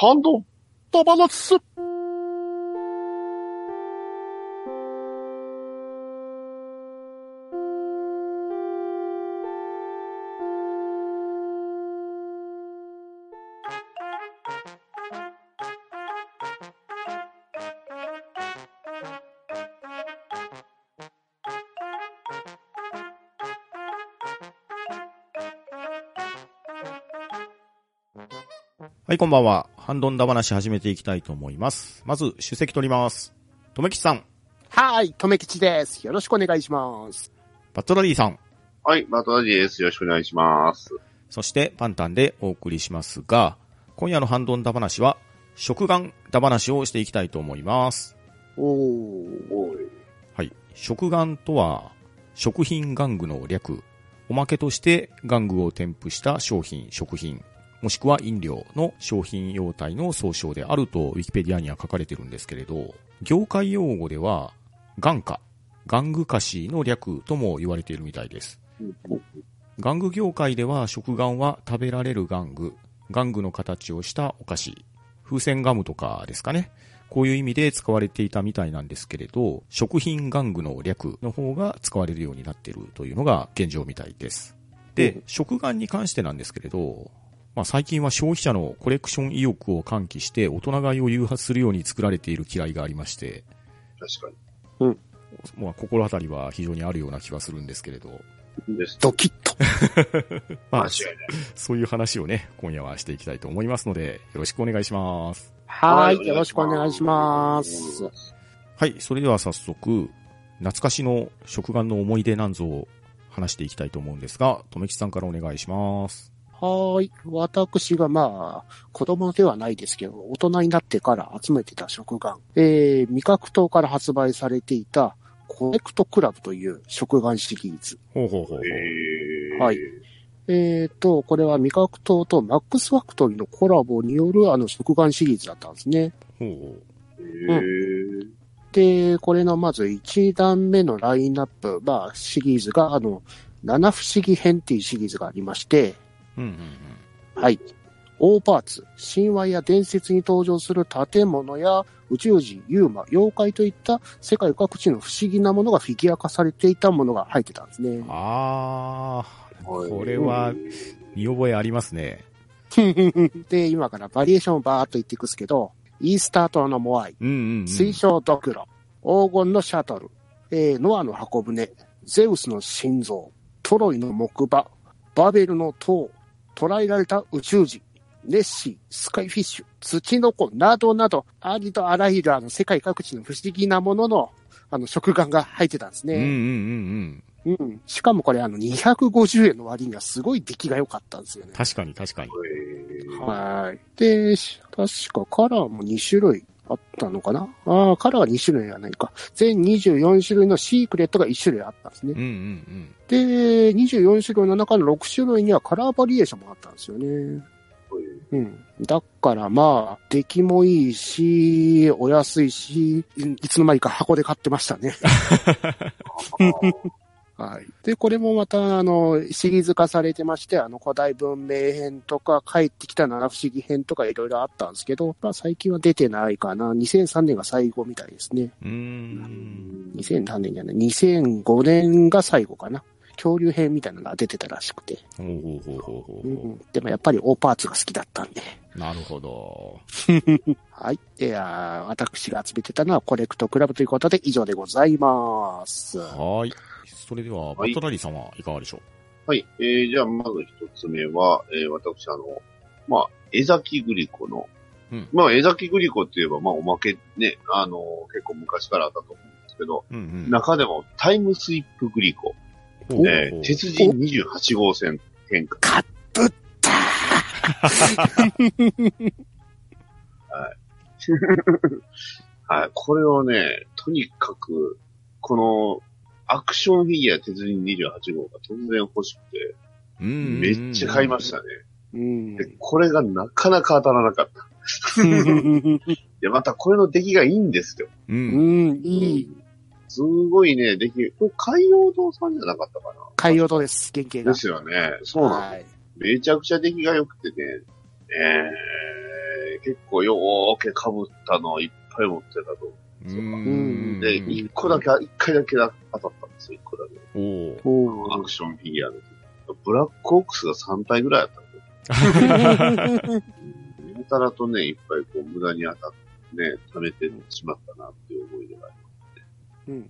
ハンド、ダバナス。はい、こんばんは。ハンドンダ話始めていきたいと思います。まず、出席取ります。とめきちさん、はい、とめきちです。よろしくお願いします。バットラリーさん、はい、バトラジです。よろしくお願いします。そしてパンタンでお送りしますが、今夜のハンドンダ話は、食玩ダ話をしていきたいと思います。おー。おい。はい。食玩とは、食品玩具の略。おまけとして玩具を添付した商品、食品、もしくは飲料の商品用体の総称であると、ウィキペディアには書かれてるんですけれど、業界用語では、玩家、玩具菓子の略とも言われているみたいです。玩具業界では食玩は食べられる玩具、玩具の形をしたお菓子、風船ガムとかですかね。こういう意味で使われていたみたいなんですけれど、食品玩具の略の方が使われるようになっているというのが現状みたいです。で、食玩に関してなんですけれど、まあ最近は消費者のコレクション意欲を喚起して大人買いを誘発するように作られている嫌いがありまして、確かまあ心当たりは非常にあるような気がするんですけれど、に。です。ドキッと。まあ間違いない。そういう話をね、今夜はしていきたいと思いますので、よろしくお願いします。はい、はいよろしくお願いします。はい、それでは早速、懐かしの食玩の思い出なんぞを話していきたいと思うんですが、とめきさんからお願いします。はーい。私がまあ、子供ではないですけど、大人になってから集めてた食玩。えー、味覚糖から発売されていた、コネクトクラブという食玩シリーズ。ほうほうほう。えー、はい。えーと、これは味覚糖とマックスファクトリーのコラボによるあの食玩シリーズだったんですね。ほうほえー、で、これのまず1段目のラインナップ、まあ、シリーズが、あの、七不思議編っていうシリーズがありまして、う。うんうんうん。はい。大パーツ、神話や伝説に登場する建物や宇宙人、ユーマ、妖怪といった世界各地の不思議なものがフィギュア化されていたものが入ってたんですね。あー、これは見覚えありますね。で、今からバリエーションをバーっと言っていくんですけど、イースター島のモアイ、うんうん、うん。水晶ドクロ、黄金のシャトル、えーノアの箱舟、ゼウスの心臓、トロイの木馬、バベルの塔、捕らえられた宇宙人、ネッシー、スカイフィッシュ、ツチノコなどなど、ありとあらゆるあの世界各地の不思議なものの、あの、食玩が入ってたんですうんうんね。うんうん。しかもこれあの、250円の割にはすごい出来が良かったんですよねうん。。確かに確かに。えー、はい。で、し確かカラーも2種類あったのかな？ああ、カラーは2種類はないか。全24種類のシークレットが1種類あったんですねうん。うんうん。で、24種類の中の6種類にはカラーバリエーションもあったんですよね。うん。だからまあ、出来もいいし、お安いし、いいつの間にか箱で買ってましたね。はい。で、これもまた、あの、シリーズ化されてまして、あの、古代文明編とか、帰ってきた七不思議編とかいろいろあったんですけど、まあ最近は出てないかな。2003年が最後みたいですね。うーん。2003年じゃない、2005年が最後かな。恐竜編みたいなのが出てたらしくて。ほうん、でもやっぱり大パーツが好きだったんで。う。なるほど。はい。で、あー私が集めてたのはコレクトクラブということで以上でございます。はーい。それでは、バットラリーさんはいかがでしょはい。えー、じゃあ、まず一つ目は、えー、私、あの、まあ、江崎グリコの、うんまあ、江崎グリコって言えば、まあ、おまけね、あの、結構昔からあったと思うんですけど、ううんうん。中でもタイムスイップグリコ、えー、鉄人28号線変化。かっぶったはい。これをね、とにかく、この、アクションフィギュア鉄人28号が突然欲しくて、めっちゃ買いましたね。うん。で、これがなかなか当たらなかった。で、またこれの出来がいいんですよ。う。うんん、いい。すごいね、出来、これ海洋堂さんじゃなかったかな海洋堂です、原型が。ですよね。そうなんはい。めちゃくちゃ出来が良くてね、えね、結構よーけ被ったのをいっぱい持ってたと思う。で、一個だけ、一回だけ当たったんですよ、一個だけ。おーおアクションフィギュアの時。ブラックオークスが3体ぐらいあったんで、やたらとね、いっぱいこう無駄に当たってね、溜めてしまったなっていう思い出がありうん。ま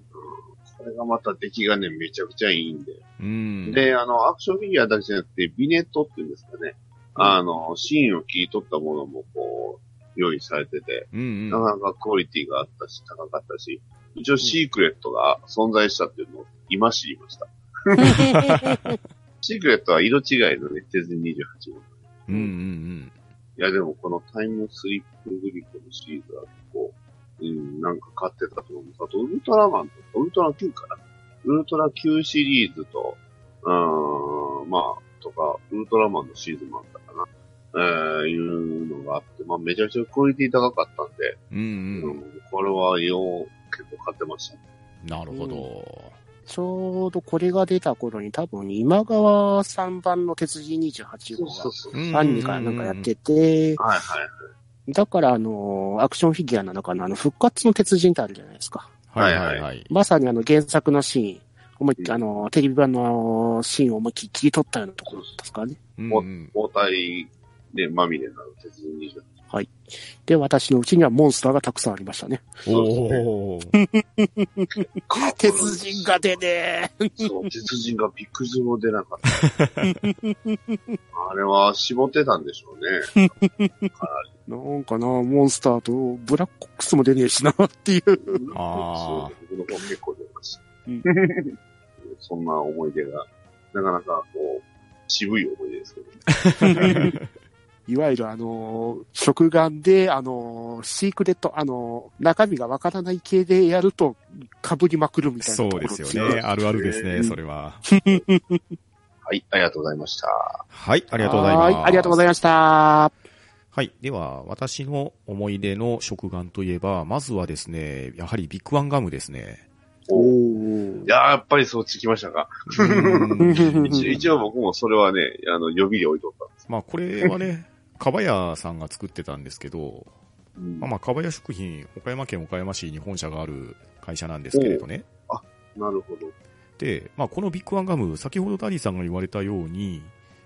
す。これがまた出来がね、めちゃくちゃいいんで。うん。で、あの、アクションフィギュアだけじゃなくて、ビネットっていうんですかね。あの、シーンを切り取ったものもこう、用意されてて、うんうん。なかなかクオリティがあったし、高かったし、一応シークレットが存在したっていうのを今知りました。シークレットは色違いのね、鉄人28号。うんうんいや、でもこのタイムスリップグリコのシリーズは結構、うん、なんか買ってたと思うんです。あと、ウルトラマンとか、ウルトラ Q かな。ウルトラ Q シリーズと、うーん、まあ、とか、ウルトラマンのシーズンもあった。えー、いうのがあって、まあ、めちゃくちゃクオリティ高かったんで、うん。うんうん。うん、これはよう結構買ってましたね。なるほど。ちょうどこれが出た頃に多分今川3番の鉄人28号がそうそうそう。うんアニメかなんかやってて、はいはい。だからあの、アクションフィギュアの中のあの、復活の鉄人ってあるじゃないですか。はいはいはい。まさにあの原作のシーン、思いっきうんあの、テレビ版のシーンを思いっきり切り取ったようなところですかね。うんうん。包帯でまみれになる鉄人28。で、私のうちにはモンスターがたくさんありましたね。おー。鉄人が出ねそう、鉄人がビッグズも出なかった。あれは絞ってたんでしょうね。なんかな、モンスターとブラックコックスも出ねえしなっていう。あーそう僕の方結構出ました。うんそんな思い出が、なかなかこう、渋い思い出ですけど。いわゆるあの、食玩で、あの、シークレット、あの、中身がわからない系でやると、被りまくるみたいなそうですよね。あるあるですね、それは。はい、ありがとうございました。はい、ありがとうございます。はい、ありがとうございました。はい。では、私の思い出の食玩といえば、まずはですね、やはりビッグワンガムですね。おいやーやっぱりそっち来ましたか。一応僕もそれはね、あの、予備で置いとったんです。まあ、これはね、かばやさんが作ってたんですけど、うんまあ、まあ、かばや食品、岡山県岡山市に本社がある会社なんですけれどね。なるほど。で、まあ、このビッグワンガム、先ほどダディさんが言われたように、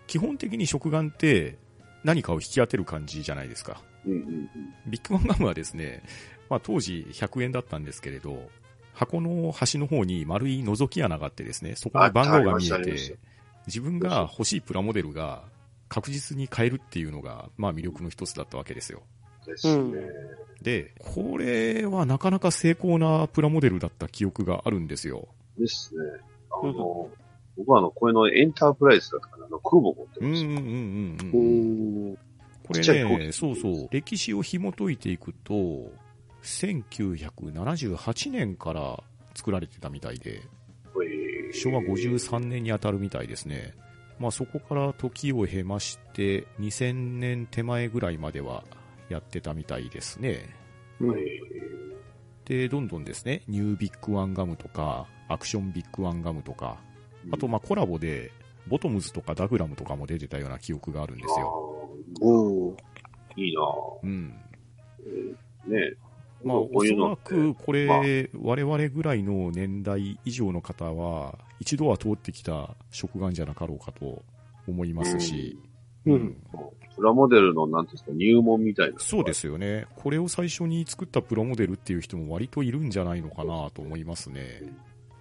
基本的に食玩って何かを引き当てる感じじゃないですか。うんうんうん。ビッグワンガムはですね、まあ、当時100円だったんですけれど、箱の端の方に丸い覗き穴があってですね、そこに番号が見えて、自分が欲しいプラモデルが確実に買えるっていうのが、まあ魅力の一つだったわけですよ。ですね。うんで、これはなかなか成功なプラモデルだった記憶があるんですよ。ですね。あの、僕はあの、これのエンタープライズだったかな、あの、空母持ってました。うんうんうんうおんうん。ーこれね、機そうそう、歴史を紐解いていくと、1978年から作られてたみたいで、えー昭和53年に当たるみたいですね。まあそこから時を経まして、2000年手前ぐらいまではやってたみたいですね。うんえで、どんどんですね、ニュービッグワンガムとか、アクションビッグワンガムとか、ーあとまあコラボで、ボトムズとかダグラムとかも出てたような記憶があるんですよ。あおいいなぁうん。ねまあ、こおそらく、これ、まあ我々ぐらいの年代以上の方は、一度は通ってきた食玩じゃなかろうかと思いますし、うんプラモデルの、なんていうんですか、入門みたいな。そうですよね。これを最初に作ったプラモデルっていう人も割といるんじゃないのかなと思いますね。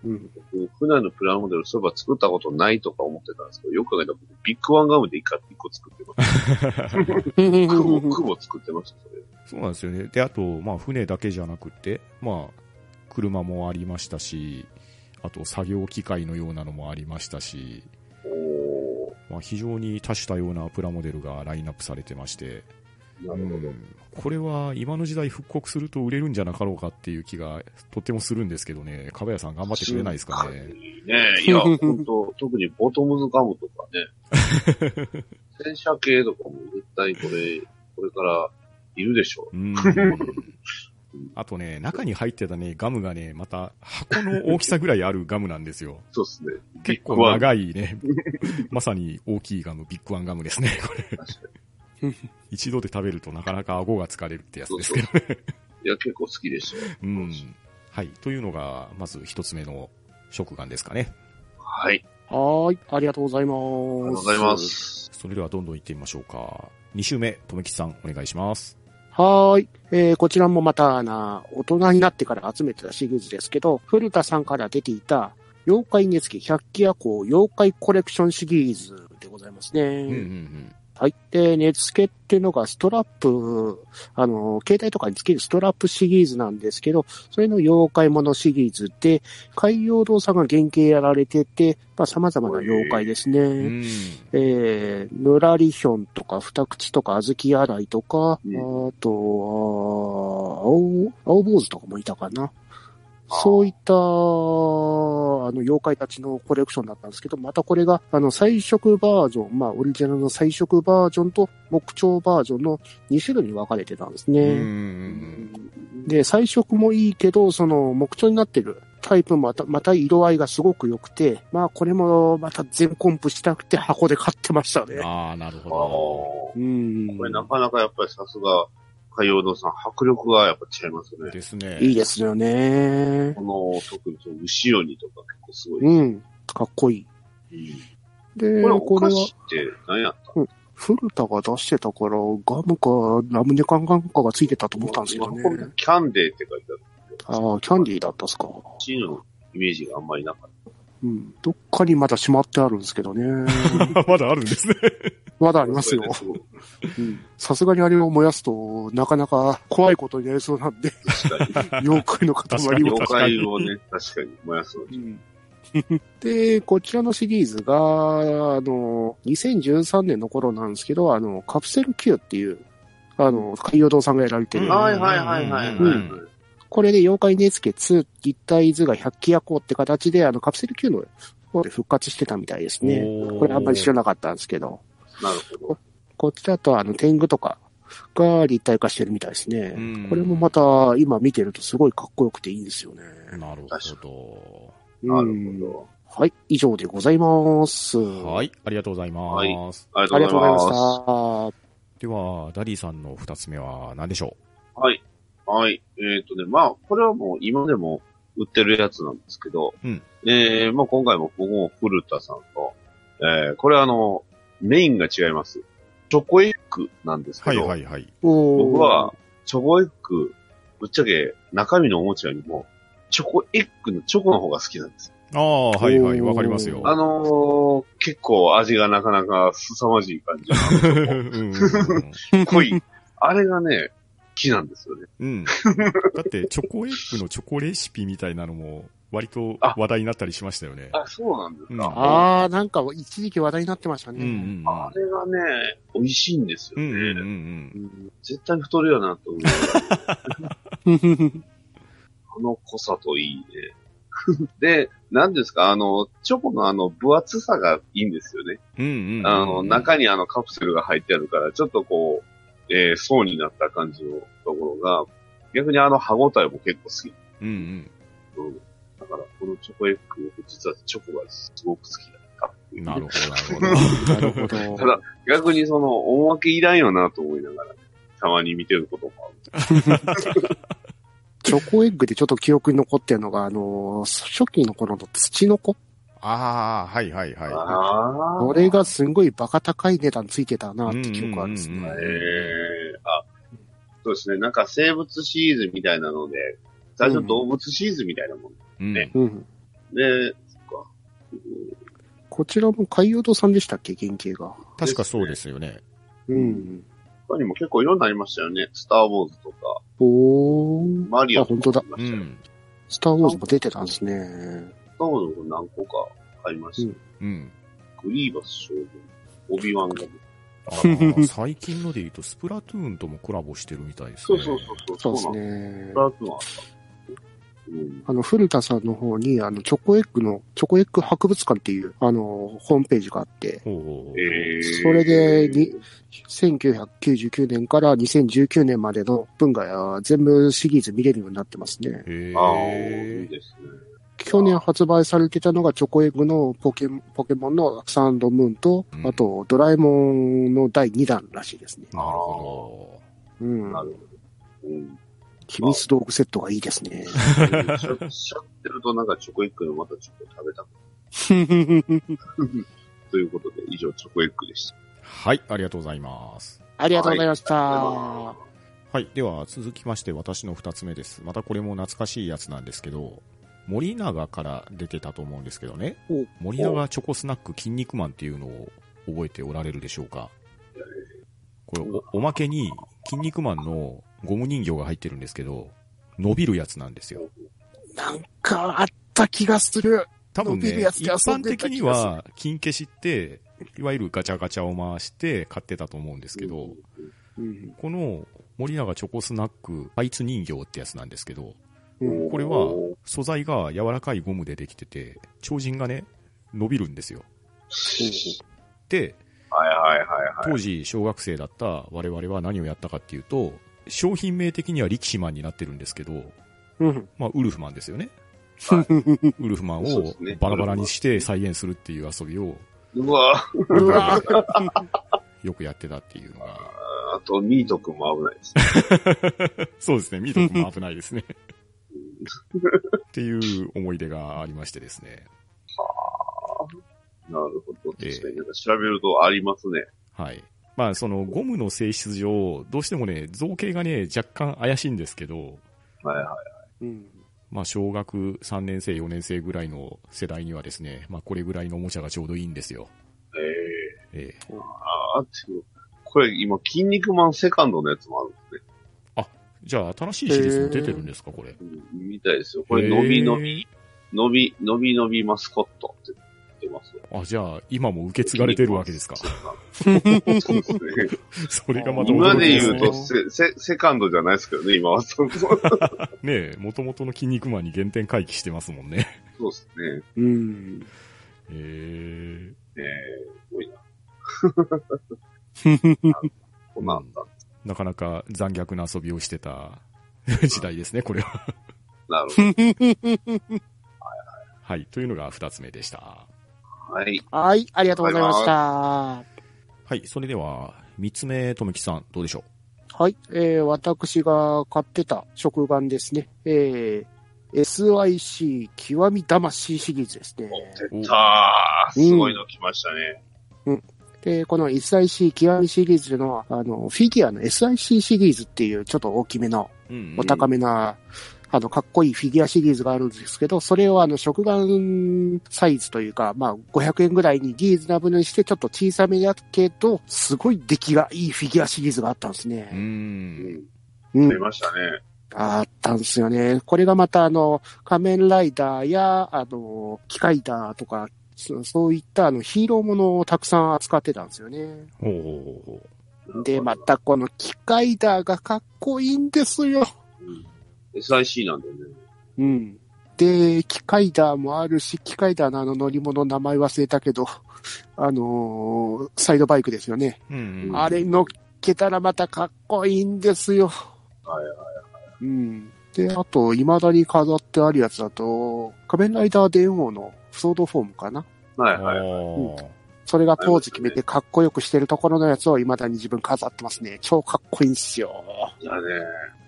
うん。僕普段のプラモデル、そういえば作ったことないとか思ってたんですけど、よく考えたら僕、ビッグワンガムで一回一個作ってました。クボ、クボ作ってました、それ。そうなんですよね。で、あと、まあ、船だけじゃなくて、まあ、車もありましたし、あと、作業機械のようなのもありましたし、おまあ、非常に多種多様なプラモデルがラインナップされてまして。うんこれは今の時代復刻すると売れるんじゃなかろうかっていう気がとってもするんですけどね、かばやさん頑張ってくれないですかね。ねいや、本当特にボトムズガムとかね。戦車系とかも絶対これ、これからいるでしょう。うんあとね、中に入ってたね、ガムがね、また箱の大きさぐらいあるガムなんですよ。そうですね。結構長いね、まさに大きいガム、ビッグワンガムですね、これ。一度で食べるとなかなか顎が疲れるってやつですけどね。いや、結構好きでしたよ。うん。はい。というのが、まず一つ目の食玩ですかね。はい。はーい。ありがとうございます。ありがとうございます。それではどんどん行ってみましょうか。2週目、とめきさん、お願いします。はーい。えー、こちらもまたな、大人になってから集めてたシリーズですけど、古田さんから出ていた、妖怪熱気百鬼夜行妖怪コレクションシリーズでございますね。うんうんうん。はい。で、熱付けっていうのがストラップ、あの、携帯とかにつけるストラップシリーズなんですけど、それの妖怪ものシリーズで、海洋堂さんが原型やられてて、まあ様々な妖怪ですね。うん。えー、ぬらりひょんとか、二口とか、あずき洗いとか、うんあとは、青、青坊主とかもいたかな。そういった、あの、妖怪たちのコレクションだったんですけど、またこれが、あの、彩色バージョン、まあ、オリジナルの彩色バージョンと木彫バージョンの2種類に分かれてたんですね。んで、彩色もいいけど、その、木彫になってるタイプもまた、また色合いがすごく良くて、まあ、これもまた全コンプしたくて箱で買ってましたね。ああ、なるあほーうん。これなかなかやっぱりさすが、海洋堂さん、迫力がやっぱ違います。ね。ですね。いいですよね。この、特にその後ろにとか結構すごい。うん。かっこいい。で、これおこれは？菓子って何やった古田が出してたから、ガムかラムネ缶かなんかがついてたと思ったんですけどね。キャンデーって書いてある。ああ、キャンディーだったっすか。チーのイメージがあんまりなかった。うん。どっかにまだしまってあるんですけどね。まだあるんですね。まだありますよさすがにあれを燃やすと、なかなか怖いことになりそうなんで。妖怪の塊確かにを。妖怪をね、確かに燃やすのに。で、こちらのシリーズが、あの、2013年の頃なんですけど、あの、カプセル Q っていう、あの、海洋堂さんがやられてる。うんはいはいはいはいはい。うんこれで妖怪熱血2立体図が百鬼夜行って形で、あの、カプセル Q の方で復活してたみたいですね。これあんまり知らなかったんですけど、なるほど。こっちだとあの、天狗とかが立体化してるみたいですね。うんこれもまた今見てるとすごいかっこよくていいんですよね。なるほど。なうんるほはい、以上でございます。。はいい、ありがとうございます。はいありがとうございまし。た。では、ダディさんの二つ目は何でしょはい。はい。えっ、とね、まあ、これはもう今でも売ってるやつなんですけど、うんえー、まあ今回も僕も古田さんと、えー、これあの、メインが違います。チョコエッグなんですうはいけど、はいはい。僕僕は、チョコエッグ、ぶっちゃけ中身のおもちゃよりも、チョコエッグのチョコの方が好きなんです。ああ、はいはい、わかりますよ。あのー、結構味がなかなか凄まじい感じの うんうんうん濃い。あれがね、好きなんですよね。うん。だって、チョコエッグのチョコレシピみたいなのも、割とあ話題になったりしましたよね。あ、そうなんですか。うんああ、なんか一時期話題になってましたうんうね。んあれがね、美味しいんですよね。うん。うんうんうんうん絶対太るよなと思う。あの濃さといいね。で、何ですか？あの、チョコのあの分厚さがいいんですよね。うん。うんうん。あの、中にあのカプセルが入ってあるから、ちょっとこう、えー、層になった感じのところが、逆にあの歯応えも結構好き。うんうんだから、このチョコエッグ、実はチョコがすごく好きだったっていううん。なるほど、なるほど。なるほど。ただ、逆にその、おまけいらんよなと思いながら、たまに見てることもある。チョコエッグでちょっと記憶に残ってるのが、あの、初期の頃の土の子。ああ、はいはいはああ。これがすんごいバカ高い値段ついてたなって記憶あるんですね。うんうんうんええあ、そうですね。なんか生物シリーズみたいなので、最初動物シリーズみたいなもんい。うん。ねうん。で、そっか。うんこちらも海洋堂さんでしたっけ？原型が。確かそうですよね。うん。他にも結構いろんなありましたよね。スターウォーズとか、おー。マリオあ本当だとかあうりましたよねん。スターウォーズも出てたんですね。スターウォーズも何個か買いました。うん。グリーバス将軍、オビワンが。あー 最近ので言うと、スプラトゥーンともコラボしてるみたいですね。そうそうそうそう。そうですねス。タートはあった。うん。あの、古田さんの方に、あの、チョコエッグの、チョコエッグ博物館っていう、あの、ホームページがあって、ほうほうほうえー、それでに、1999年から2019年までの分が全部シリーズ見れるようになってますね。へああ、いいえ。ですね。去年発売されてたのがチョコエッグのポケポケモンのサンドムーンと、うんあとドラえもんの第2弾らしいですね。なるほうんな。るほど。うん。秘密道具セットがいいですね。しゃしゃってるとなんかチョコエッグのまたチョコ食べたく ということで、以上チョコエッグでした。ど。はい、ありがとうございます。ありがとうございました。はい。では、続きまして私の二つ目です。またこれも懐かしいやつなんですけど、森永から出てたと思うんですけどねお。森永チョコスナック筋肉マンっていうのを覚えておられるでしょうか？これお、おまけに筋肉マンのゴム人形が入ってるんですけど、伸びるやつなんですよ。なんかあった気がする。多分ね伸びるや、つ一般的には金消しって、いわゆるガチャガチャを回して買ってたと思うんですけど、うん。この森永チョコスナックあいつ人形ってやつなんですけど、うん。これは素材が柔らかいゴムでできてて、超人がね、伸びるんですよ。で、はいはいはいはい。当時小学生だった我々は何をやったかっていうと、商品名的には力士マンになってるんですけど、うん。まあ、ウルフマンですよね。はいウルフマンをバラバラにして再現するっていう遊びをうわうわ よくやってたっていうのが。あと、ミート君も危ないですね。そうですね、ミート君も危ないですね。っていう思い出がありましてですね。なるほどですね。ええなんか調べるとありますね。はい。まあ、そのゴムの性質上、どうしてもね、造形がね、若干怪しいんですけど、はいはい。うん。まあ、小学3年生、4年生ぐらいの世代にはですね、まあ、これぐらいのおもちゃがちょうどいいんですよ。ええええああ、っていう。これ今、筋肉マンセカンドのやつもあるんですね。じゃあ、新しいシリーズも出てるんですか、これ？うんみたいですよ。これ、伸び伸び、伸び、伸び伸びマスコットって言ってますよ。あ、じゃあ、今も受け継がれてるわけですか。そうですね。それがまた今で言うとセ、セ、セカンドじゃないですけどね、今は。ねえ、元々の筋肉マンに原点回帰してますもんね。そうですね。うん。えええすごいな。こんなんあったんです。ー、なかなか残虐な遊びをしてた時代ですね、これは。なるほ はい。というのが二つ目でした。ど。はい。はい、ありがとうございました。はい。それでは、三つ目、とめきさん、どうでしょはい、えー、私が買ってた食玩ですね。えー、SIC 極み魂シリーズですね。出たー。すごいの来ましたね。で、この SIC 極みシリーズというのは、あの、フィギュアの SIC シリーズっていうちょっと大きめの、お高めな、あの、かっこいいフィギュアシリーズがあるんですけど、それをあの、食玩サイズというか、まあ、500円ぐらいにリーズナブルにしてちょっと小さめだけど、すごい出来がいいフィギュアシリーズがあったんですう。ね。うんうん出。ましたね。あったんですよね。これがまたあの、仮面ライダーや、あの、機械ダーとか、そそういったあのヒーローものをたくさん扱ってたんですよね。で、またこの機械ダーがかっこいいんですよ。うん SIC なんだよね。うん。で、機械ダーもあるし、機械ダーのあの乗り物名前忘れたけど、あのーサイドバイクですよね。うんうん。あれ乗っけたらまたかっこいいんですよ。はいはい。うん。で、あと、未だに飾ってあるやつだと、仮面ライダー電王のソードフォームかなはいはい。それが当時決めてかっこよくしてるところのやつを未だに自分飾ってますね。超かっこいいんすよ。いやね、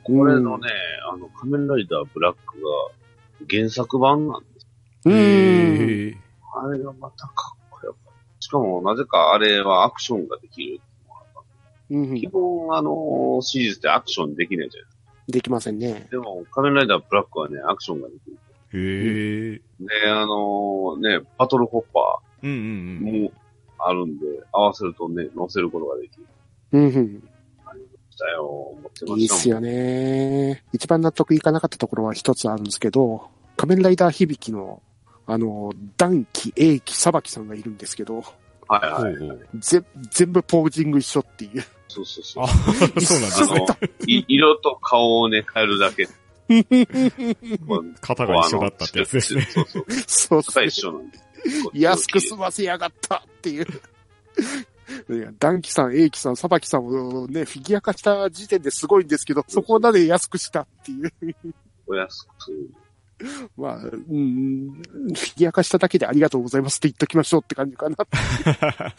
これのね、あの、仮面ライダーブラックが原作版なんです。うん。へえ。あれがまたかっこよかった。しかも、なぜかあれはアクションができる。うん基本、あの、シリーズってアクションできないじゃないですか。できませんね。でも、仮面ライダーブラックはね、アクションができる。へえ。で、あのね、バトルホッパうんうんうん。ーもあるんで、合わせるとね、乗せることができる。うん。だよ、思ってましたもん。いいっすよね。一番納得いかなかったところは一つあるんですけど、仮面ライダー響きの、あの、暖気、英気、裁きさんがいるんですけど、はいはい。ほうほう。ぜ、全部ポージング一緒っていう。そうそうそうあ。、そうなんですね。あの、い色と顔をね、変えるだけ。まあ型が一緒だったってやつですね。そうそう。そ一緒なんで。安く済ませやがったっていう。いや、ダンキさん、エイキさん、サバキさんをね、フィギュア化した時点ですごいんですけど、そこまで安くしたっていう。お安く。まあ、うん、フィギュア化しただけでありがとうございますって言っときましょうって感じかな。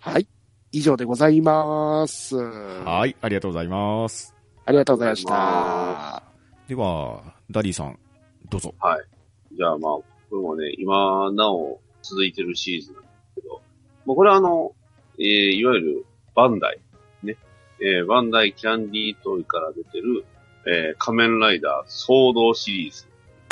はい。以上でございます。はい、ありがとうございます。ありがとうございました。では、ダディさん、どうぞ。じゃあまあ、これもね、今なお続いてるシリーズなんですけど、もうこれはあの、えー、いわゆるバンダイ、ね、えー、バンダイキャンディートイから出てる、えー、仮面ライダー装動シリーズ。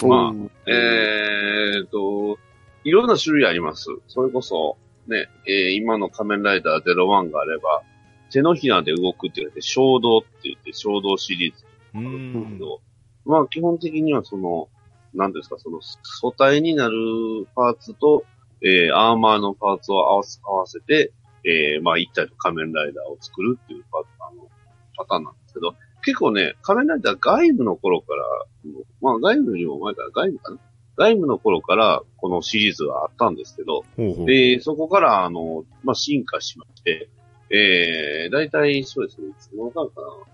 まあうんえーと、いろんな種類あります。それこそ、ね、えー今の仮面ライダー01があれば、手のひらで動くって言われて、衝動って言って、衝動シリーズうなんまあ基本的にはその、何ですか、その素体になるパーツと、えーアーマーのパーツを合わせ合わせて、えーまあ一体の仮面ライダーを作るっていうパあのパターンなんですけど、結構ね、仮面ライダー外部の頃から、まあ鎧武よりも前から鎧武かな？鎧武の頃からこのシリーズはあったんですけど、ほうほう。で、そこから、あの、まあ、進化しまして、えー、大体そうですね、いつの間かな？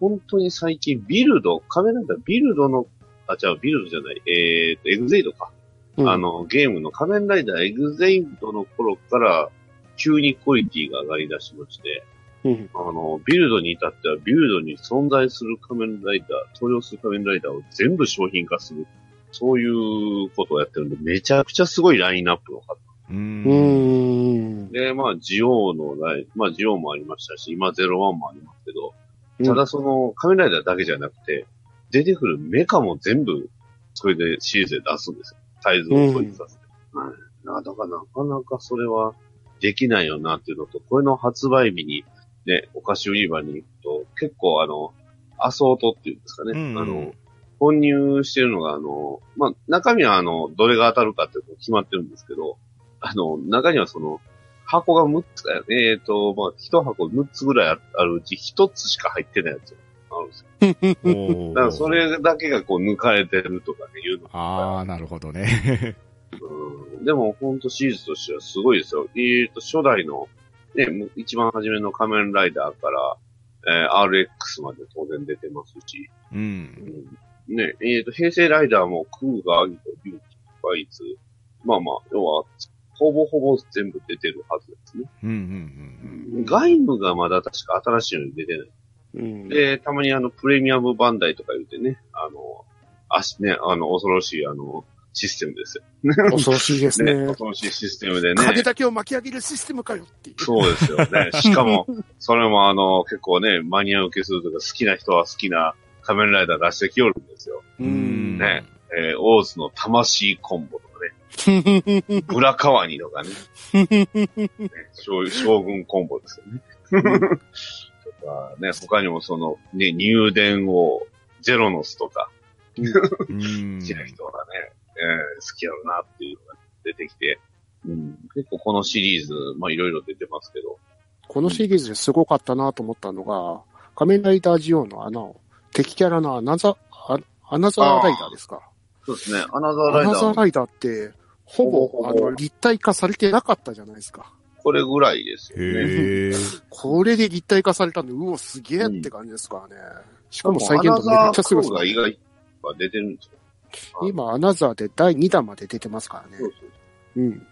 本当に最近、ビルド、仮面ライダービルドの、あ、違う、ビルドじゃない、えーと、エグゼイドか。うんあの、ゲームの仮面ライダーエグゼイドの頃から、急にクオリティが上がり出しまして、うんあの、ビルドに至っては、ビルドに存在する仮面ライダー、登場する仮面ライダーを全部商品化する。そういうことをやってるんで、めちゃくちゃすごいラインナップの方。う。うんん。で、まあ、ジオウのライン、まあ、ジオウもありましたし、今ゼロワンもありますけど、うんただその、仮面ライダーだけじゃなくて、出てくるメカも全部、それでシリーズで出すんですよ。サイズを統一させて。はい。なだからなかなかそれはできないよなっていうのと、これの発売日に、ね、お菓子売り場に行くと、結構あの、アソートっていうんですかね。うんうんあの、混入してるのが、あの、まあ、中身はあの、どれが当たるかっていうの決まってるんですけど、あの、中にはその、箱が6つかよね。えっ、と、まあ、1箱6つぐらいああるうち1つしか入ってないやつがあるんですよ。だからそれだけがこう抜かれてるとかね、いうの。ああ、なるほどね。うん、でも、ほんとシリーズとしてはすごいですよ。えっ、と、初代の、ね、む一番初めの仮面ライダーから、えー RX まで当然出てますし、うん。うん、ね、えっ、と、平成ライダーもクーガー、アギト、ビューティー、バイツ、まあまあ、要は、ほぼほぼ全部出てるはずですね。うん、うん、うん。外務がまだ確か新しいのに出てない。うん。で、たまにあの、プレミアムバンダイとか言ってね、あの、あし、ね、あの、恐ろしいあの、システムですよ。恐ろしいですね、ね。恐ろしいシステムでね。影だけを巻き上げるシステムかよっていう。そうですよね。しかも、それもあの、結構ね、マニア受けするとか、好きな人は好きな仮面ライダー出してきよるんですよ。うんねえーオーズの魂コンボとかね、ブラカワニとかね、ね 将将軍コンボですよね。とかね、他にもその、ね、入電王、ゼロノスとか、うん。好きな人がね、えー好きやろうなっていうのが出てきて、うん、結構このシリーズ、まあいろいろ出てますけど、このシリーズですごかったなと思ったのが、仮面ライダージオンのあの、敵キャラのアナザ、あアナザーライダーですか？そうですね、アナザーラアイダーもナザーライダーって、ほぼ、あの、立体化されてなかったじゃないですか。これぐらいですよね。これで立体化されたんで、うお、すげえって感じですからね。しかも再アナ現度めっちゃすごいですねが意外は出てるんですよ。今、アナザーで第2弾まで出てますからね。そうそううん。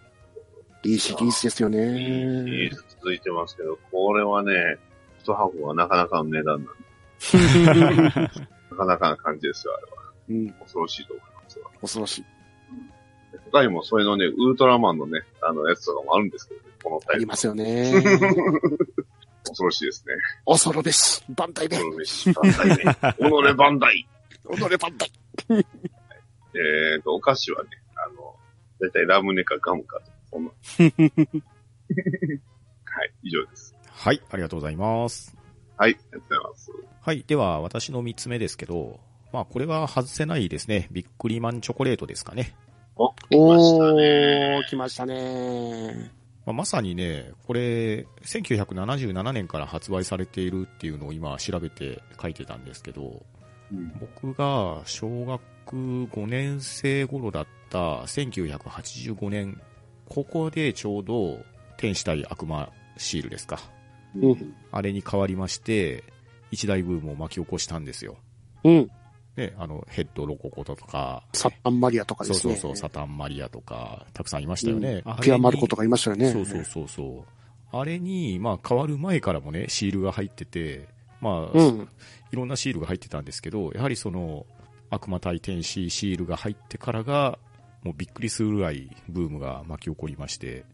いいシリーズですよいいシリーね。ズ続いてますけど、これはね、一箱がなかなかの値段なんで、なかなかな感じですよ、あれは。うん、恐ろしいと思いますわ。恐ろしい。他にもそれのね、ウルトラマンのね、あのやつとかもあるんですけどね、このタイプ。ありますよね。恐ろしいですね。恐るべし、バンダイで、恐ろしい。バンダイね。己バンダイ。踊れバンダイ。えーと、お菓子はね、あの、だいたいラムネかガムかと、そんな。はい、以上です。はい、ありがとうございます。はい、ありがとうございます。はい、では私の三つ目ですけど、まあこれは外せないですね。ビックリマンチョコレートですかね。お、来ましたね。ー、来ましたね。まあ、まさにね、これ、1977年から発売されているっていうのを今調べて書いてたんですけど、うん僕が小学5年生頃だった1985年、ここでちょうど天使対悪魔シールですか。うん。あれに変わりまして、一大ブームを巻き起こしたんですよ。うん。ね、あの、ヘッドロココとか、サタンマリアとかですね。そうそうそう、サタンマリアとか、たくさんいましたよね。あれにピアマルコとかいましたよね。そうそうそうそう。あれに、まあ変わる前からもね、シールが入ってて、まあ、うん。いろんなシールが入ってたんですけど、やはりその、悪魔対天使シールが入ってからが、もうびっくりするぐらいブームが巻き起こりまして、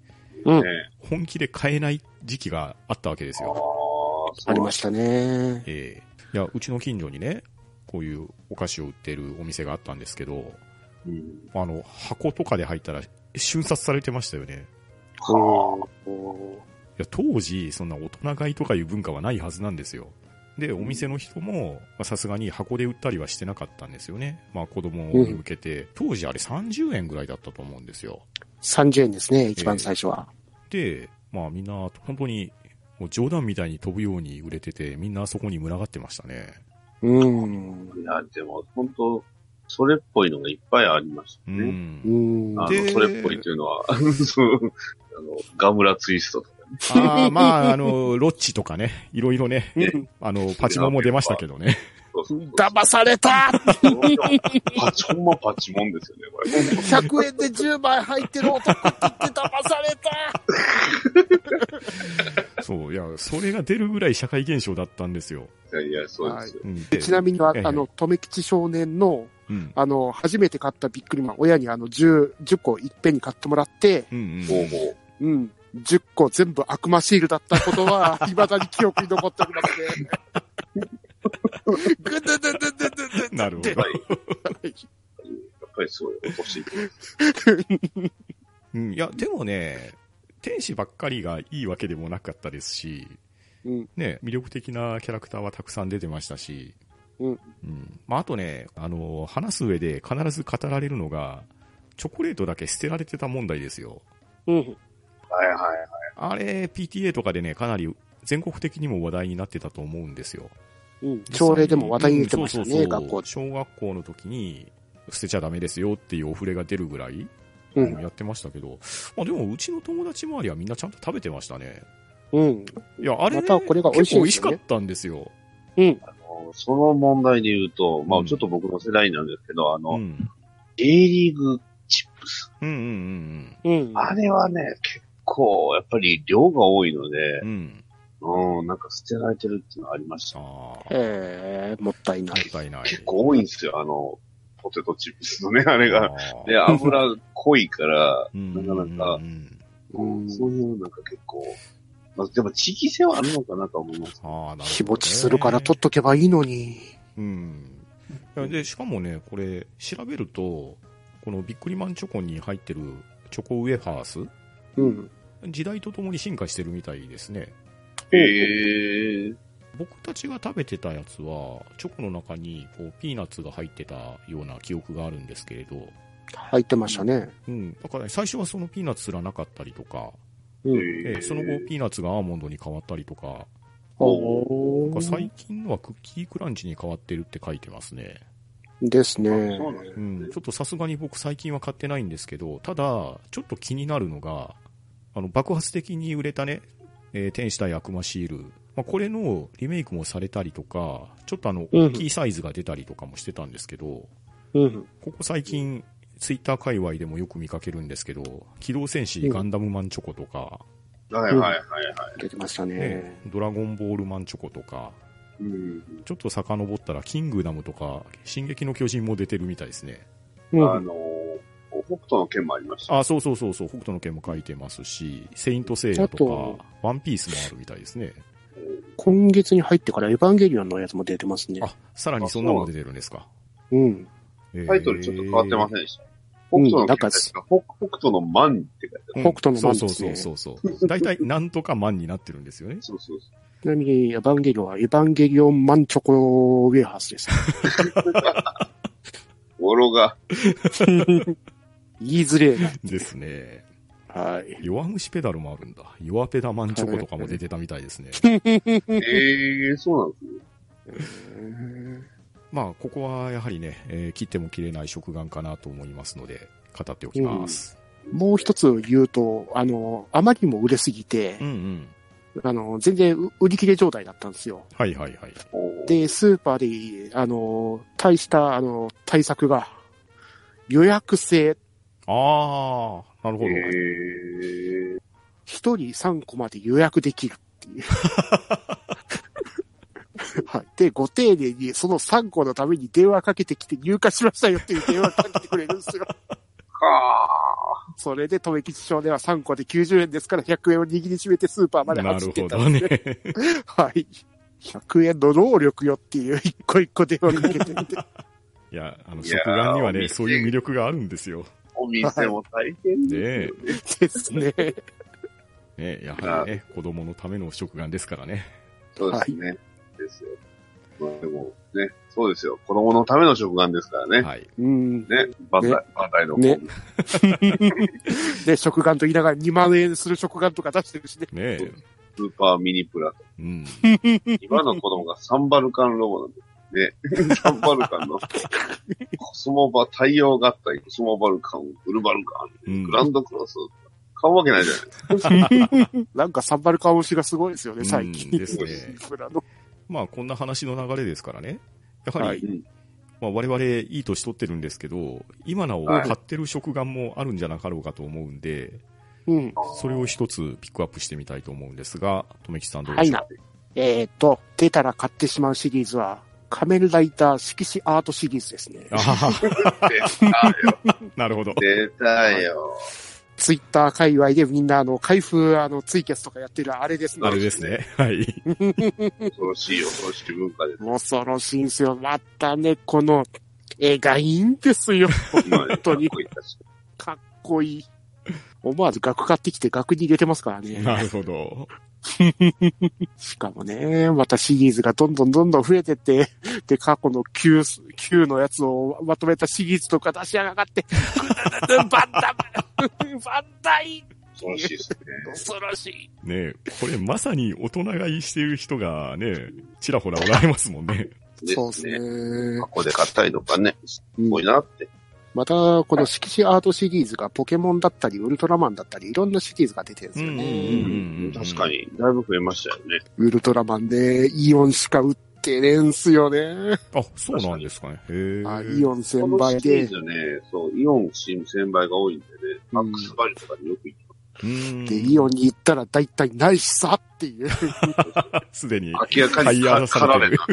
うん。ね本気で買えない時期があったわけですよ。、ありましたね。ええいや、うちの近所にね、こういうお菓子を売ってるお店があったんですけど、うん。あの、箱とかで入ったら瞬殺されてましたよね。はあ。うんいや、当時、そんな大人買いとかいう文化はないはずなんですよ。で、お店の人も、まあさすがに箱で売ったりはしてなかったんですよね。まあ子供に向けて。当時あれ30円ぐらいだったと思うんですよ。30円ですね、一番最初は。で、まあみんな、本当に、もう冗談みたいに飛ぶように売れてて、みんなそこに群がってましたね。うん。いや、でも、本当それっぽいのがいっぱいありましたう。ね。うんん。あの、でそれっぽいっていうのは、あの、ガムラツイストとかね。ああ、まあ、あの、ロッチとかね、いろいろね、うんあの、パチモンも出ましたけどね。騙されたパチモンもパチモンですよね、これ。!100 円で10枚入ってる男って言って騙された そう、いや、それが出るぐらい社会現象だったんですよ。いやいや、そうですよ。うん、でちなみにはええ、あの、留吉少年の、うん。あの、初めて買ったビックリマン、親にあの、10、10個いっぺんに買ってもらって、うんうん。ほうほう。うん。10個全部悪魔シールだったことは、未だに記憶に残っておりますね。ぐずずずずずずなるほどやっぱり、すごい落としていく。うん、いや、でもね、天使ばっかりがいいわけでもなかったですし、うん。ね、魅力的なキャラクターはたくさん出てましたし、うん。まあ、あとね、あの、話す上で必ず語られるのが、チョコレートだけ捨てられてた問題ですよ。うん。はいはいはい。あれ、PTA とかでね、かなり全国的にも話題になってたと思うんですよ。うん。朝礼でも話題に出てましたね、うんそうそうそう学校で。小学校の時に、捨てちゃダメですよっていうお触れが出るぐらい、うん。やってましたけど、まあ、でもうちの友達周りはみんなちゃんと食べてましたね。うん。いや、あれ、ね、またこれが美味しいね結構美味しかったんですよ。うん。あのその問題で言うと、まうんあちょっと僕の世代なんですけど、あの、うん。J リーグチップス。うんうんうんうん。あれはね、結構、やっぱり量が多いのでうん。う、ん。うん、なんか捨てられてるっていうのがありました。ああ、もえー、もったいない。ったいない。結構多いんですよ、あの、ポテトチップスのね、あれが。で、油濃いから、うんなかなかうんうんそういうなんか結構、まあ、でも地域性はあるのかなと思います。あーなるほどね日持ちするから取っとけばいいのに。うん。いやで、しかもね、これ、調べると、このビックリマンチョコに入ってるチョコウェハース、うん。時代とともに進化してるみたいですね。へえ。僕たちが食べてたやつは、チョコの中にこうピーナッツが入ってたような記憶があるんですけれど、入ってましたね。うん。だから、ね、最初はそのピーナッツすらなかったりとか、うん。えーその後ピーナッツがアーモンドに変わったりとか、おなんか最ー。近のはクッキークランチに変わってるって書いてますね。ですね。そうなんですねうん。ちょっとさすがに僕最近は買ってないんですけど、ただ、ちょっと気になるのが、あの、爆発的に売れたね、えー天使対悪魔シール。まあ、これのリメイクもされたりとか、ちょっとあの、うん大きいサイズが出たりとかもしてたんですけど、うん。ここ最近、ツイッター界隈でもよく見かけるんですけど、機動戦士ガンダムマンチョコとか、はいはいはいはい。出てましたねね。、ドラゴンボールマンチョコとか、うん。ちょっと遡ったらキングダムとか、進撃の巨人も出てるみたいですね。うん。あの、北斗の剣もありました。あ、そうそうそうそう、北斗の拳も書いてますし、セイントセイヤとか、ワンピースもあるみたいですね。今月に入ってからエヴァンゲリオンのやつも出てますね。あ、さらにそんなのも出てるんですか。うん。タイトルちょっと変わってませんでした。うん北斗のなんか剣ですか北北斗の万って書いてある。うん北斗のマンそうですねそうそうそうそう。大体、なんとかマンになってるんですよね。そうそうそちなみに、エヴァンゲリオンはエヴァンゲリオンマンチョコウェハースです。う。語呂が、言いづれえな。ですね。はい。弱虫ペダルもあるんだ。弱ペダマンチョコとかも出てたみたいですね。ええそうなんですね。まあ、ここはやはりね、えー切っても切れない食玩かなと思いますので、語っておきます。もう一つ言うと、あの、あまりにも売れすぎてうん、うん。あの、全然う売り切れ状態だったんですよ。はいはいはい。で、スーパーで、あの、対した、あの、対策が、予約制、ああ、なるほど。へー一人3個まで予約できるっていう。はい。で、ご丁寧にその3個のために電話かけてきて入荷しましたよっていう電話かけてくれるんですよ。はそれで、留吉町では3個で90円ですから100円を握りしめてスーパーまでな走ってるほどったんですね。ね。はい。100円の労力よっていう一個一個電話かけてみて。いや、あの、食玩にはね、そういう魅力があるんですよ。お店も大変ですよね。ですね。ね、やはりね、子供のための食玩ですからね。そうですね。ですよ。まあでもね、そうですよ。子供のための食玩ですからね。はい。うん。ね、バタイ、ねバタイの方ねで、食玩と言いながら2万円する食玩とか出してるしね。ねえ。スーパーミニプラと。うん。今の子供がサンバルカンロボなんですね。サンバルカンの。コスモバ、太陽合体、コスモバルカン、ウルバルカン、うん。グランドクロス、買うわけないじゃない。ですか。なんかサンバルカン推しがすごいですよね、最近。うんですね。まあ、こんな話の流れですからね。やはり、はい。うん。まあ、我々いい年取ってるんですけど、今なおはい。買ってる食玩もあるんじゃなかろうかと思うんで、うん。それを一つピックアップしてみたいと思うんですが、とめきさんどうでしょう、はえっ、と、出たら買ってしまうシリーズは、仮面ライダー色紙アートシリーズですね。ああ、出たよ。なるほど。出たよ。ツイッター界隈でみんなあの、開封あの、ツイキャスとかやってるあれですねあ。れですね。はい。恐ろしい、恐ろしい文化です。恐ろしいんですよ。またね、この、絵がいいんですよ。本当にかっこいい確かかっこいい。思わず額買ってきて額に入れてますからね。なるほど。しかもね、またシリーズがどんどんどんどん増えてって、で、過去の旧、旧のやつをまとめたシリーズとか出しやがって、バンダムバンダイ恐ろしいですね。恐ろしい。ねえこれまさに大人買いしてる人がね、ちらほらおられますもんね。そうですね。ここで買ったりとかね、すごいなって。また、この色紙アートシリーズがポケモンだったり、ウルトラマンだったり、いろんなシリーズが出てるんですよね。うんうんうん確かに、だいぶ増えましたよね。ウルトラマンでイオンしか売ってねえんすよね。あ、そうなんですかね。へえ。あイオンこ1000の倍で。シリーズね、そう、イオン新1000倍が多いんでね、マックスバリとかによく行きうんで、イオンに行ったら大体ないしさっていう。すでに。ます。明らかにかされてるられな。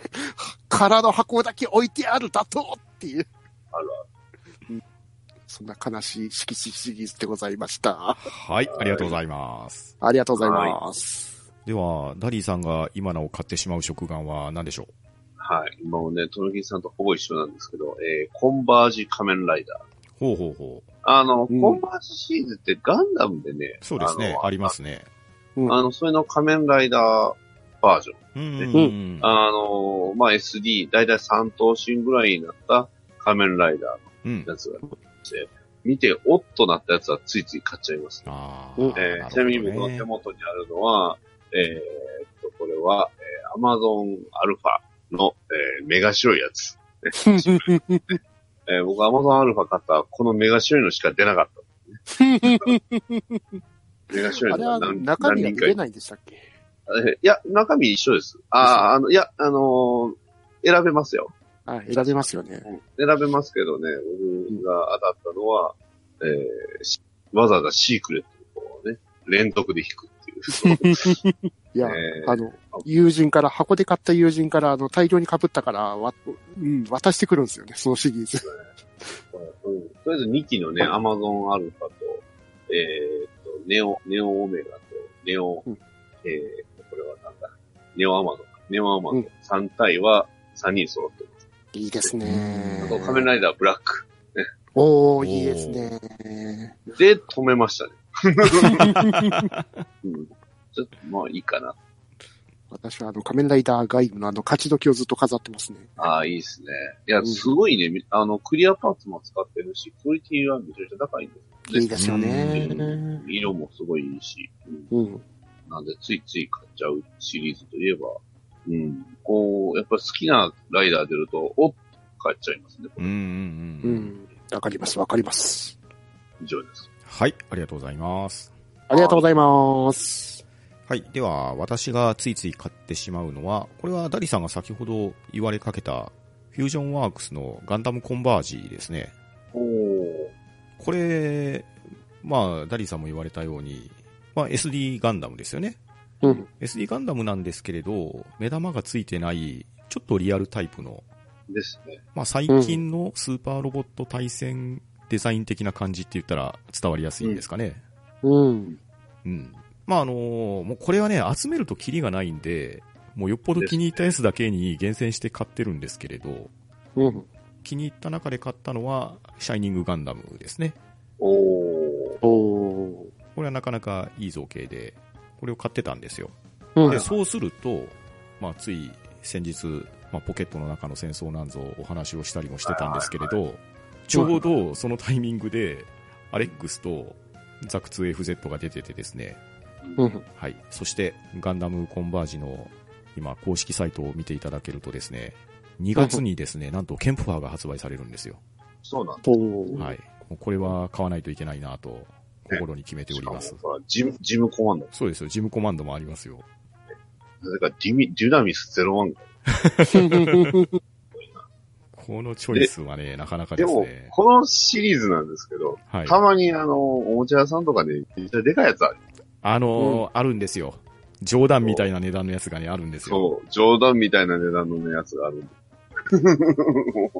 空の箱だけ置いてあるだとっていう。あるうんそんな悲しい色紙シリーズでございました。はい、ありがとうございます。ありがとうございます。では、ダリーさんが今なお買ってしまう食玩は何でしょはい。今もね、トノキンさんとほぼ一緒なんですけど、えー、コンバージ仮面ライダー。うほうほうほう。あの、うんコンバージシリーズってガンダムでね、そうですね。ありますね。うんあの、それの仮面ライダーバージョン。うん。あの、まあ、SD、だいたい3頭身ぐらいになった仮面ライダーうんの。やつがあって、見て、おっとなったやつはついつい買っちゃいます、ね。えーちなみに僕の手元にあるのは、えーっと、これは、えー、Amazon アルファの、えーメガ白いやつ。えー僕 Amazon アルファ買ったこのメガ白いのしか出なかった。メガ白いあれはのが何中身が出ないんでしたっけ？えーいや、中身一緒です。ああ、あの、いや、あのー選べますよ。あ、選べますよね。選べますけどね、僕が当たったのは、えーしわざわざシークレットの方をね、連続で引くっていう。いや、えーあの、友人から、箱で買った友人から、あの、大量に被ったから、わ、うん、渡してくるんですよね、そのシリーズ。うん、とりあえず2機のね、アマゾンアルファと、えーっと、ネオ、ネオオメガと、ネオ、うんえー、これはなんだ、ネオアマゾンか。ネオアマゾうんン3体は3人揃ってます。いいですあねと、。仮面ライダーブラック。おー、いいですね。で、止めましたね。うん。ちょっと、まあいいかな。私はあの、仮面ライダーガイムのあの、勝ち時をずっと飾ってますね。ああ、いいですね。いや、うんすごいね。みあの、クリアパーツも使ってるし、クオリティはめちゃめちゃ高いんです。いいですよね。色もすごいいいし。うんうん。なんで、ついつい買っちゃうシリーズといえば、うん。こう、やっぱり好きなライダー出ると、おっと買っちゃいますね。うんうんううん。ん。わかります、わかります。以上です。はい、ありがとうございます。ありがとうございます。はい。では、私がついつい買ってしまうのは、これはダリさんが先ほど言われかけた、フュージョンワークスのガンダムコンバージですね。おー。これ、まあ、ダリさんも言われたように、まあ、SD ガンダムですよね。うん。SD ガンダムなんですけれど、目玉がついてない、ちょっとリアルタイプの、ですね。まあ、最近のスーパーロボット対戦デザイン的な感じって言ったら伝わりやすいんですかね。うん。うん。まあ、あのもうこれはね、集めるとキリがないんで、もうよっぽど気に入ったやつだけに厳選して買ってるんですけれど、うん。気に入った中で買ったのは、シャイニングガンダムですね。おー。おー。これはなかなかいい造形で、これを買ってたんですよ。うんで、そうすると、まあ、つい先日、まあ、ポケットの中の戦争なんぞお話をしたりもしてたんですけれど、ちょうどそのタイミングで、アレックスとザク 2FZ が出ててですね、うん。はい。そして、ガンダムコンバージの今、公式サイトを見ていただけるとですね、2月にですね、なんとケンプファーが発売されるんですよ。そうなんだ。おー。はい。もうこれは買わないといけないなと、心に決めております。ジム、ジムコマンド。そうですよ。ジムコマンドもありますよ。なぜかディミ、デュナミス01が。このチョイスはね、なかなかでもですね、。このシリーズなんですけど、はい。たまにあの、おもちゃ屋さんとかで、めっちゃでかいやつある。あのーあるんですよ。冗談みたいな値段のやつがね、あるんですよ。そう、冗談みたいな値段のやつがある。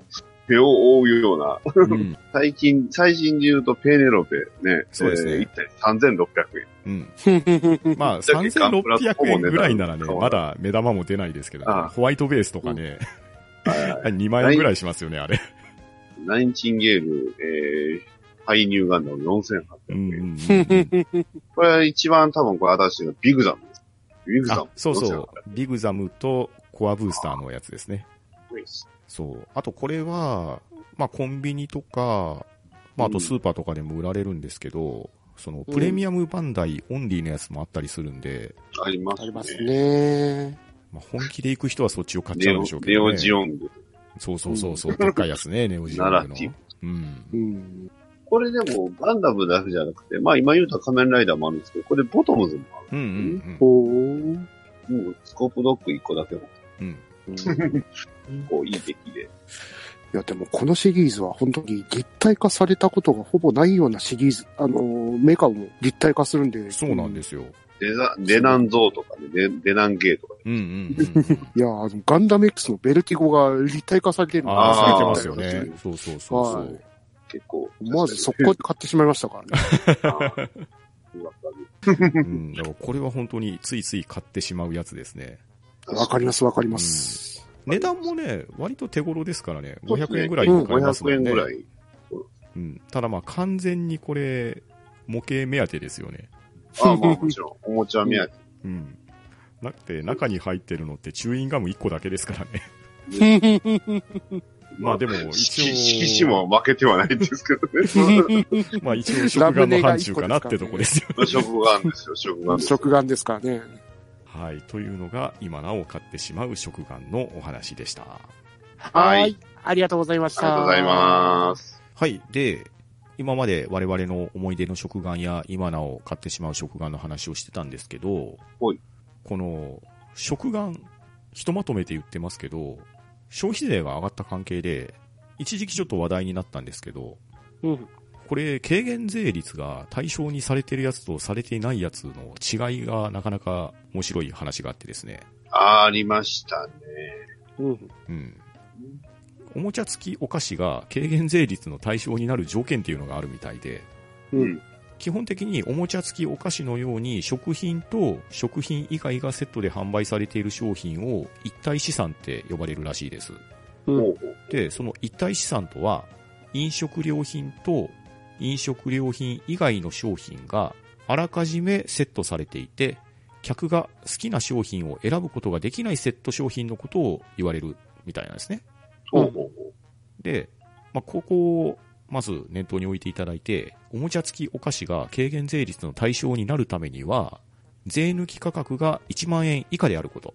手を覆うような。うん。最近、最新で言うとペーネロペね。そうですねえー一体3600円。うん。まあ、だけガンプラと3600円ぐらいならね、まだ目玉も出ないですけど、ねああ、ホワイトベースとかね、はい2万円ぐらいしますよね、あれ。ナインチンゲール、えー、ハイニューガンダム4800円。これは一番多分これ新しいのビグザムです。ビグザム。あそうそう4800。ビグザムとコアブースターのやつですね。そう。あとこれは、まあコンビニとか、まああとスーパーとかでも売られるんですけど、そのプレミアムバンダイオンリーのやつもあったりするんで、ありますね。ありますね。まあ本気で行く人はそっちを買っちゃうんでしょう、けネどね。オジオング。そうそうそうそう。でっかいやつね、ネオジオングの。うん。うん。これでも、ガンダムだけじゃなくて、まあ今言うた仮面ライダーもあるんですけど、これボトムズもあうんうんおー。る。もうスコープドッグ1個だけも、うん。うん。うんこういい出来で。いや、でもこのシリーズは本当に立体化されたことがほぼないようなシリーズ。あのー、メカも立体化するんで。そうなんですよ。デザ、デナンゾーとかね、デデナンゲーとか。うんうんうん。いや、あの、ガンダム X のベルティゴが立体化されてるのああ、さーれてますよね。そうそうそうそはう。結構。思わず速攻で買ってしまいましたからね。あーわかるうん。だからこれは本当についつい買ってしまうやつですね。わかりますわかります。値段もね、割と手頃ですからね。そうですね500円ぐらいで買えますも500んね。円ぐらい。うん。ただまあ完全にこれ、模型目当てですよね。ああ、まあもちろん。おもちゃ目当て。うん。なくて、中に入ってるのってチューインガム1個だけですからね。まあでも一応色紙も負けてはないんですけどね。まあ一応食玩の範疇かなってとこですよ。食玩ですよ、食玩。食玩ですからね。はい。というのが、今なお買ってしまう食玩のお話でした。はいはい。ありがとうございました。ありがとうございます。はい。で、今まで我々の思い出の食玩や今なお買ってしまう食玩の話をしてたんですけど、はいこの食玩、ひとまとめて言ってますけど、消費税が上がった関係で、一時期ちょっと話題になったんですけど、うん。これ、軽減税率が対象にされてるやつとされていないやつの違いがなかなか面白い話があってですね。ありましたね。うん。うん。おもちゃ付きお菓子が軽減税率の対象になる条件っていうのがあるみたいで、う。うんん。基本的におもちゃ付きお菓子のように食品と食品以外がセットで販売されている商品を一体資産って呼ばれるらしいです。うん。で、その一体資産とは、飲食料品と飲食料品以外の商品があらかじめセットされていて、客が好きな商品を選ぶことができないセット商品のことを言われるみたいなんですね。で、まあ、ここをまず念頭に置いていただいて、おもちゃ付きお菓子が軽減税率の対象になるためには、税抜き価格が1万円以下であること。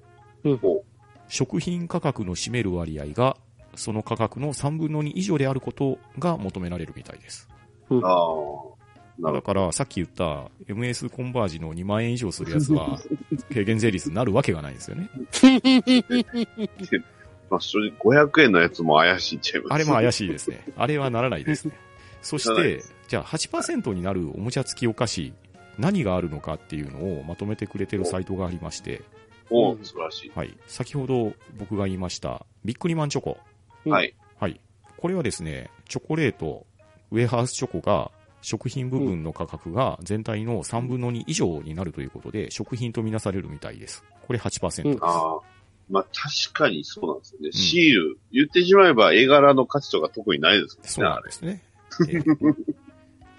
ほ食品価格の占める割合が、その価格の3分の2以上であることが求められるみたいです。う。ああ。だから、さっき言った MS コンバージの2万円以上するやつは、軽減税率になるわけがないんですよね。まあ、正直500円のやつも怪しいっちゃいます。あれも怪しいですね。あれはならないですね。そしてじゃあ8%になるおもちゃ付きお菓子、何があるのかっていうのをまとめてくれてるサイトがありまして、お素晴らしい。はい。先ほど僕が言いました、ビックリマンチョコ。うんはい。はい。これはですね、チョコレート、ウェハースチョコが、食品部分の価格が全体の3分の2以上になるということで、食品とみなされるみたいです。これ8%です。ああ。まあ、確かにそうなんですよね。シール、言ってしまえば絵柄の価値とか特にないですもんね。そうなんですね。えー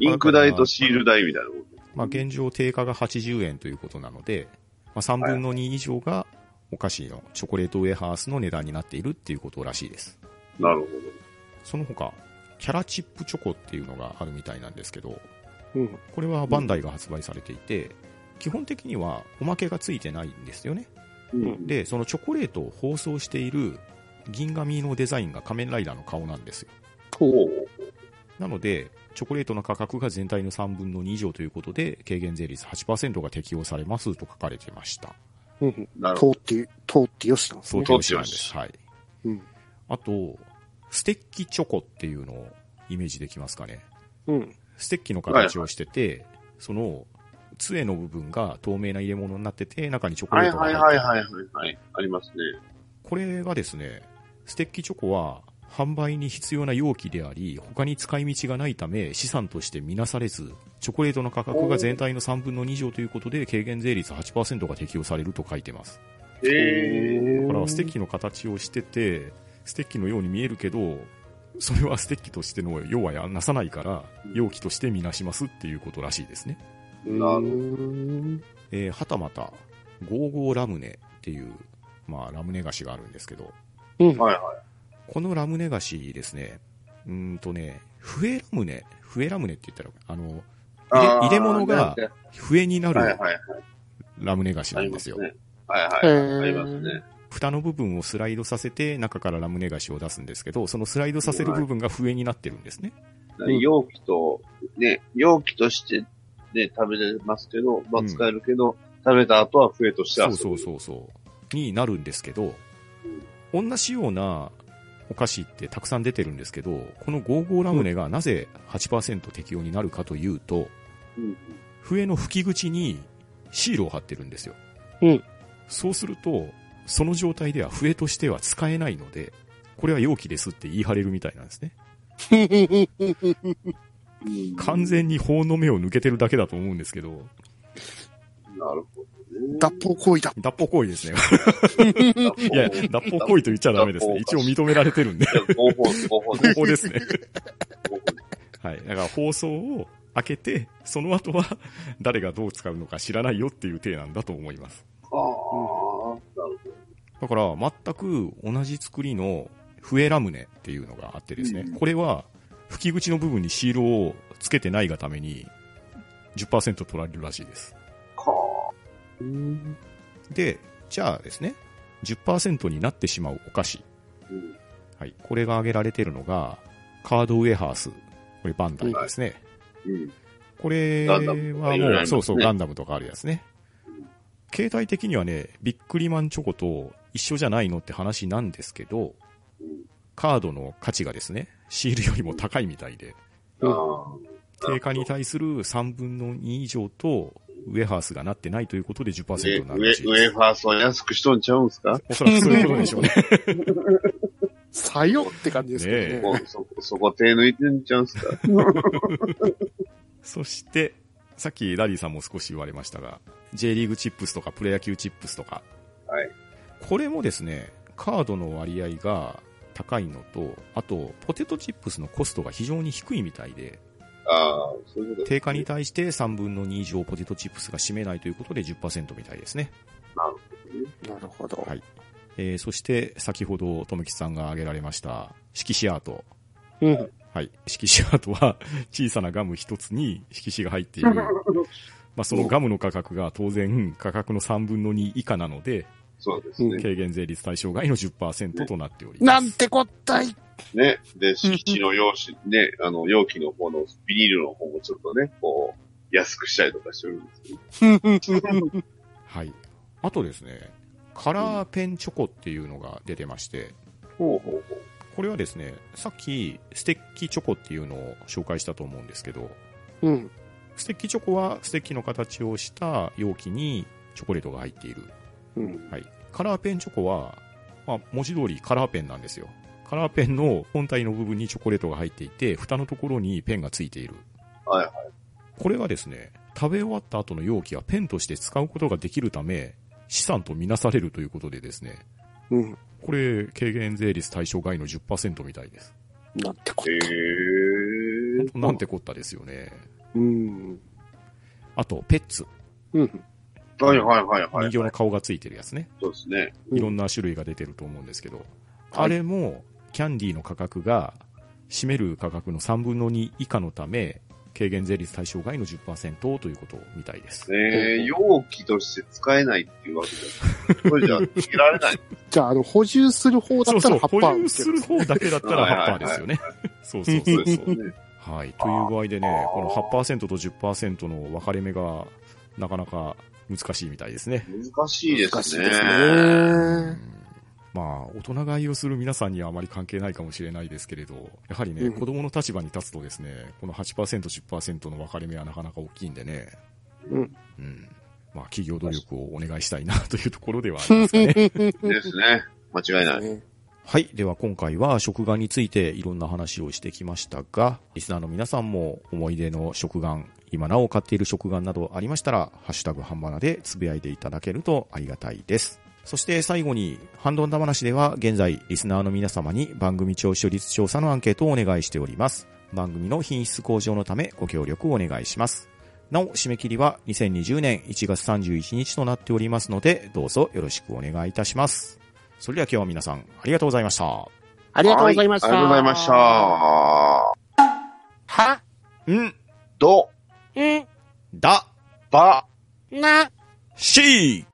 インク代とシール代みたいなもんでまあ、現状定価が80円ということなので、まあ、3分の2以上がお菓子のチョコレートウェハースの値段になっているっていうことらしいです。なるほその他、キャラチップチョコっていうのがあるみたいなんですけど、うん。これはバンダイが発売されていて、基本的にはおまけがついてないんですよね。ど。ううんで、そのチョコレートを包装している銀紙のデザインが仮面ライダーの顔なんですよ。ほう。なので、チョコレートの価格が全体の3分の2以上ということで、軽減税率8%が適用されますと書かれてました。うん。なるほ通って、通ってよしなんですね。東京市なんです。通ってよしはい。うん。あと、ステッキチョコっていうのをイメージできますかね。うん。ステッキの形をしてて、その、杖の部分が透明な入れ物になってて、中にチョコレートが入ってる。はいはいはいはいはい。ありますね。これがですね、ステッキチョコは販売に必要な容器であり、他に使い道がないため資産として見なされず、チョコレートの価格が全体の3分の2以上ということで、軽減税率8%が適用されると書いてます。ええだからステッキの形をしてて、ステッキのように見えるけど、それはステッキとしての用はやなさないから、容器としてみなしますっていうことらしいですね。なるえーはたまた、ゴーゴーラムネっていう、まあ、ラムネ菓子があるんですけど、うん。はいはこのラムネ菓子ですね、うーんとね、笛ラムネ、笛ラムネって言ったら、あの、い。入れ入れ物が笛になるはいはいはい。ラムネ菓子あなんですよ。りますね。はいへはい。ーありますね。蓋の部分をスライドさせて中からラムネ菓子を出すんですけど、そのスライドさせる部分が笛になってるんですね。ん容器と、ね、容器として、ね、食べれますけど、まあうん使えるけど、食べた後は笛としてはそうそうそうそう。になるんですけど、同じようなお菓子ってたくさん出てるんですけど、このゴーゴーラムネがなぜ8%適用になるかというと、う。うん笛の吹き口にシールを貼ってるんですよ。うんそうすると、その状態では笛としては使えないので、これは容器ですって言い張れるみたいなんですね。う ん完全に法の目を抜けてるだけだと思うんですけど、なるほどね。脱法行為だ。脱法行為ですね。いや、脱法行為と言っちゃダメですね。一応認められてるんで。いや合法、合法合法ですね。はい。だから放送を開けて、その後は誰がどう使うのか知らないよっていう体なんだと思います。だから、全く同じ作りの笛ラムネっていうのがあってですね、うんこれは吹き口の部分にシールをつけてないがために10%取られるらしいです。ど。はうん。で、じゃあですね、10%になってしまうお菓子。はい。これが挙げられているのが、カードウェハース。これバンダイですね。うん。これはもう、そうそう、ガンダムとかあるやつね。携帯的にはね、ビックリマンチョコと一緒じゃないのって話なんですけど、うんカードの価値がですね、シールよりも高いみたいで、ああ。定価に対する3分の2以上と、ウェハースがなってないということで10%上、になるらしい上、です。上ファーストは安くしとんちゃうんすか？おそらくそういうことでしょうね。さよって感じですけどね。もうそ、そこ手抜いてんちゃうんすか？そして、さっきダディさんも少し言われましたが、J リーグチップスとかプロ野球チップスとか、はい。これもですね、カードの割合が高いのと、あと、ポテトチップスのコストが非常に低いみたいで、ああ、そういうこと定価に対して3分の2以上ポテトチップスが占めないということで10%みたいですね。なるほど。はいえーそして、先ほど、ともきさんが挙げられました、色紙アート。うん。はい。色紙アートは、小さなガム一つに色紙が入っている。まあ、そのガムの価格が当然、価格の3分の2以下なので、そうですね。軽減税率対象外の10%となっております。なんてこったい。ね。で、敷地の用紙、ね、あの、容器の方のビニールの方もちょっとね、こう、安くしたりとかしてるんですけど。はい。あとですね、カラーペンチョコっていうのが出てまして、ほうほうほう。これはですね、さっきステッキチョコっていうのを紹介したと思うんですけど、うん。ステッキチョコはステッキの形をした容器にチョコレートが入っている。うん。はい。カラーペンチョコは、まあ、文字通りカラーペンなんですよ。カラーペンの本体の部分にチョコレートが入っていて、蓋のところにペンがついている。はいはい。これがですね、食べ終わった後の容器はペンとして使うことができるため、資産とみなされるということでですね、うん。これ、軽減税率対象外の10%みたいです。なんてこへえ本当なんてこったですよね。うん。あと、ペッツ。うん。はいはいはいはい。人形の顔がついてるやつね。そうですね。うんいろんな種類が出てると思うんですけど、あれも、キャンディーの価格が、占める価格の3分の2以下のため、軽減税率対象外の10%ということみたいです。ねえ、容器として使えないっていうわけじゃ、これじゃつけられない。じゃあ、あの、補充する方だったら葉っ保ぱ有する方だけだったら8%ですよね。そうそうそそううですよね。はい。という具合でね、この8%と10%の分かれ目が、なかなか難しいみたいですね。難しいですね。すうね。んまあ、大人買いをする皆さんにはあまり関係ないかもしれないですけれど、やはりね、うん子供の立場に立つとですね、この8%、10%の分かれ目はなかなか大きいんでね、うん。うん。まあ、企業努力をお願いしたいなというところではありますかね。ですね。間違いない。ねはい。では今回は食玩についていろんな話をしてきましたが、リスナーの皆さんも思い出の食玩、今なお買っている食玩などありましたら、ハッシュタグハンバナでつぶやいていただけるとありがたいです。そして最後に、ハンドンダ話では現在、リスナーの皆様に番組聴取率調査のアンケートをお願いしております。番組の品質向上のためご協力をお願いします。なお、締め切りは2020年1月31日となっておりますので、どうぞよろしくお願いいたします。それでは今日は皆さん、ありがとうございました。ありがとうございました。はありがとうございました。は、ん、ど、ん、だ、ば、な、し